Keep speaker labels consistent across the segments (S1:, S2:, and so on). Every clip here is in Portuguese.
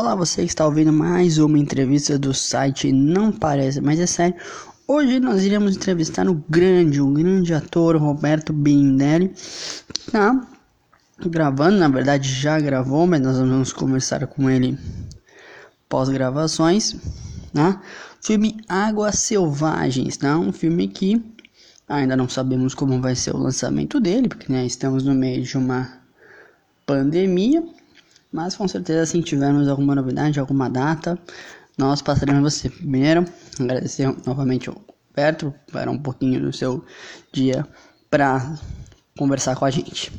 S1: Olá, você está ouvindo mais uma entrevista do site Não Parece, mas é sério. Hoje nós iremos entrevistar o grande, o grande ator Roberto Birindelli, que tá gravando, na verdade já gravou, mas nós vamos conversar com ele pós-gravações, né? Filme Águas Selvagens, tá? Um filme que ainda não sabemos como vai ser o lançamento dele, porque né, estamos no meio de uma pandemia, mas com certeza se tivermos alguma novidade, alguma data, nós passaremos você primeiro. Agradecer novamente ao Roberto para um pouquinho do seu dia para conversar com a gente.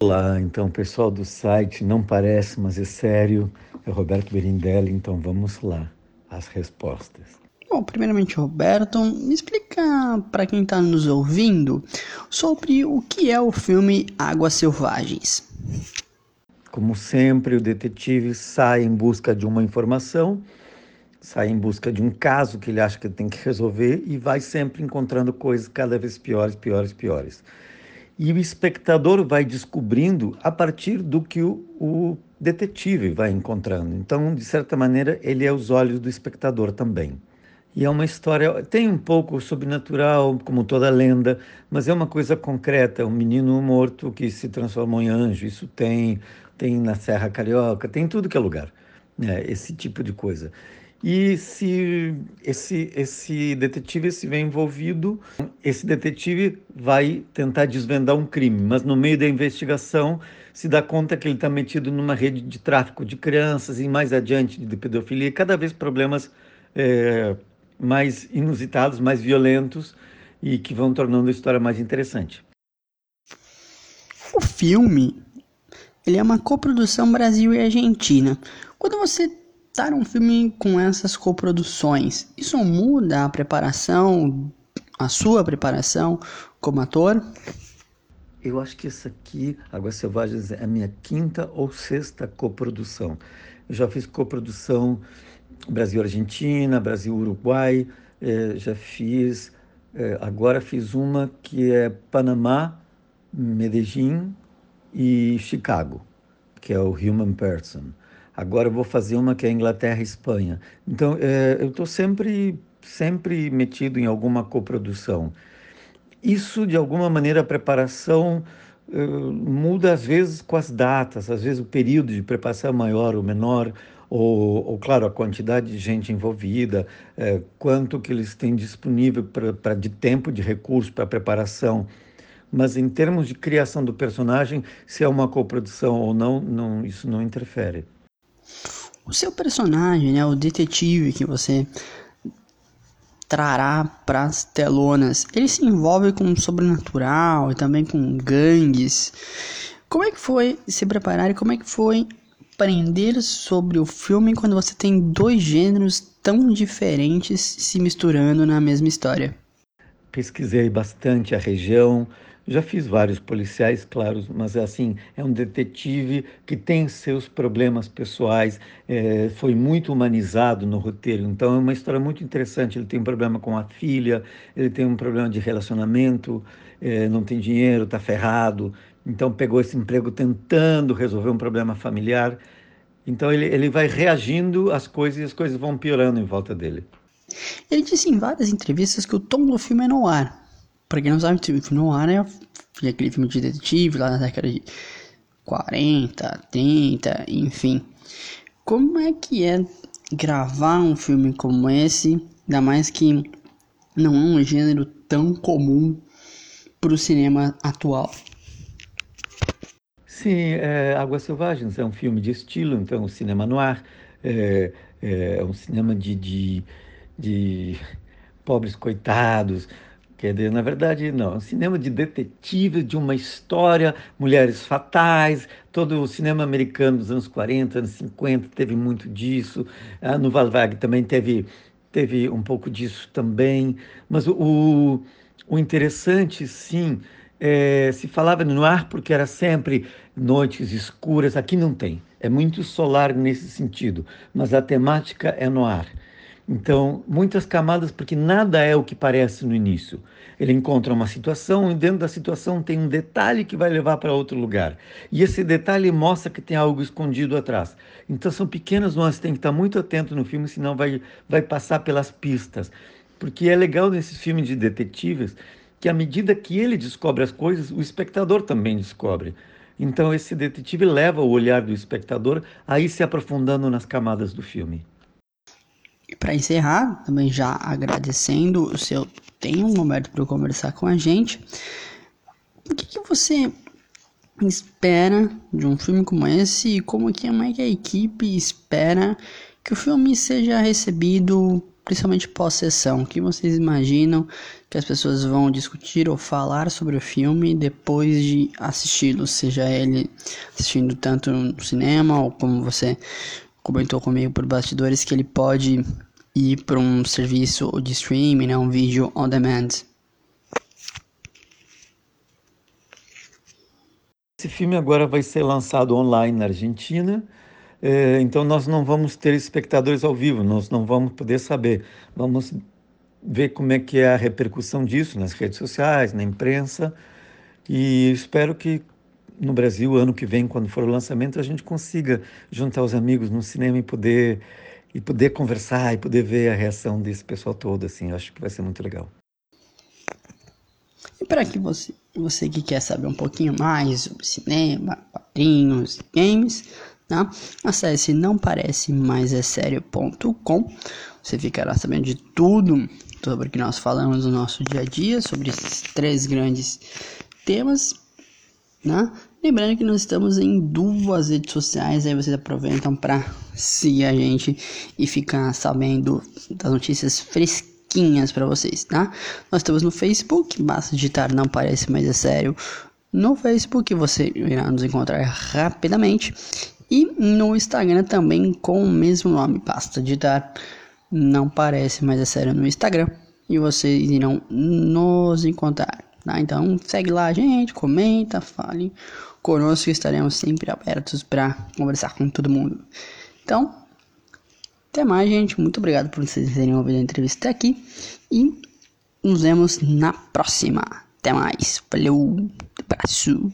S2: Olá, então pessoal do site, não parece, mas é sério, é Roberto Berindelli, então vamos lá, as respostas.
S1: Bom, primeiramente, Roberto, me explica para quem está nos ouvindo sobre o que é o filme Águas Selvagens.
S2: Como sempre, o detetive sai em busca de uma informação, sai em busca de um caso que ele acha que tem que resolver e vai sempre encontrando coisas cada vez piores, piores, piores. E o espectador vai descobrindo a partir do que o, o detetive vai encontrando. Então, de certa maneira, ele é os olhos do espectador também. E é uma história, tem um pouco sobrenatural, como toda lenda, mas é uma coisa concreta, um menino morto que se transformou em anjo, isso tem, tem na Serra Carioca, tem tudo que é lugar, né? esse tipo de coisa. E se esse, esse detetive se vê envolvido, esse detetive vai tentar desvendar um crime, mas no meio da investigação se dá conta que ele está metido numa rede de tráfico de crianças e mais adiante de pedofilia, e cada vez problemas é, mais inusitados, mais violentos e que vão tornando a história mais interessante.
S1: O filme ele é uma coprodução Brasil e Argentina. Quando você está num filme com essas coproduções, isso muda a preparação, a sua preparação como ator?
S2: Eu acho que essa aqui, Águas Selvagens, é a minha quinta ou sexta coprodução. Eu já fiz coprodução Brasil-Argentina, Brasil-Uruguai, eh, já fiz, eh, agora fiz uma que é Panamá, Medellín e Chicago, que é o Human Person. Agora eu vou fazer uma que é Inglaterra e Espanha. Então, eh, eu estou sempre, sempre metido em alguma coprodução. Isso, de alguma maneira, a preparação muda às vezes com as datas, às vezes o período de preparação é maior ou menor, ou, ou, claro, a quantidade de gente envolvida, é, quanto que eles têm disponível pra, pra de tempo, de recurso para preparação. Mas em termos de criação do personagem, se é uma coprodução ou não, não isso não interfere.
S1: O seu personagem, né, o detetive que você trará para as telonas, ele se envolve com o sobrenatural e também com gangues. Como é que foi se preparar e como é que foi aprender sobre o filme quando você tem dois gêneros tão diferentes se misturando na mesma história?
S2: Pesquisei bastante a região, já fiz vários policiais, claro, mas assim, é um detetive que tem seus problemas pessoais, é, foi muito humanizado no roteiro, então é uma história muito interessante. Ele tem um problema com a filha, ele tem um problema de relacionamento, é, não tem dinheiro, está ferrado, então pegou esse emprego tentando resolver um problema familiar. Então ele, ele vai reagindo às coisas e as coisas vão piorando em volta dele.
S1: Ele disse em várias entrevistas que o tom do filme é no ar. Pra quem não sabe, o filme no ar é aquele filme de detetive lá na década de 40, 30, enfim. Como é que é gravar um filme como esse, ainda mais que não é um gênero tão comum para o cinema atual?
S2: Sim, é, Águas Selvagens é um filme de estilo, então, cinema no ar, é, é um cinema de, de, de pobres coitados, Quer dizer, na verdade, não. É um cinema de detetive, de uma história, mulheres fatais. Todo o cinema americano dos anos 40, anos 50 teve muito disso. Ah, no Valvag também teve, teve um pouco disso também. Mas o, o interessante, sim, é, se falava no ar porque era sempre noites escuras. Aqui não tem. É muito solar nesse sentido, mas a temática é no ar. Então, muitas camadas, porque nada é o que parece no início. Ele encontra uma situação e dentro da situação tem um detalhe que vai levar para outro lugar. E esse detalhe mostra que tem algo escondido atrás. Então, são pequenas nuances, tem que estar muito atento no filme, senão vai, vai passar pelas pistas. Porque é legal nesses filmes de detetives que, à medida que ele descobre as coisas, o espectador também descobre. Então, esse detetive leva o olhar do espectador a ir se aprofundando nas camadas do filme.
S1: E para encerrar, também já agradecendo o seu tempo, momento para conversar com a gente. O que, que, você espera de um filme como esse e como que, é que a equipe espera que o filme seja recebido, principalmente pós-sessão? O que vocês imaginam que as pessoas vão discutir ou falar sobre o filme depois de assisti-lo, seja ele assistindo tanto no cinema ou como você comentou comigo por bastidores que ele pode ir para um serviço de streaming, né, um vídeo on demand.
S2: Esse filme agora vai ser lançado online na Argentina, então nós não vamos ter espectadores ao vivo, nós não vamos poder saber. Vamos ver como é que é a repercussão disso nas redes sociais, na imprensa, e espero que no Brasil, ano que vem, quando for o lançamento, a gente consiga juntar os amigos no cinema e poder e poder conversar e poder ver a reação desse pessoal todo, assim, eu acho que vai ser muito legal.
S1: E para que você, você que quer saber um pouquinho mais sobre cinema, quadrinhos, games, tá? acesse não parece mais é sério.com. Você ficará sabendo de tudo sobre o que nós falamos no nosso dia a dia, sobre esses três grandes temas né? Lembrando que nós estamos em duas redes sociais, aí vocês aproveitam para seguir a gente e ficar sabendo das notícias fresquinhas para vocês, tá? Nós estamos no Facebook, basta digitar não parece mais é sério no Facebook, você irá nos encontrar rapidamente. E no Instagram também com o mesmo nome, basta digitar não parece mais é sério no Instagram e vocês irão nos encontrar. Tá? Então segue lá gente, comenta, fale conosco, estaremos sempre abertos para conversar com todo mundo. Então, até mais, gente. Muito obrigado por vocês terem ouvido a entrevista até aqui e nos vemos na próxima. Até mais. Valeu, abraço.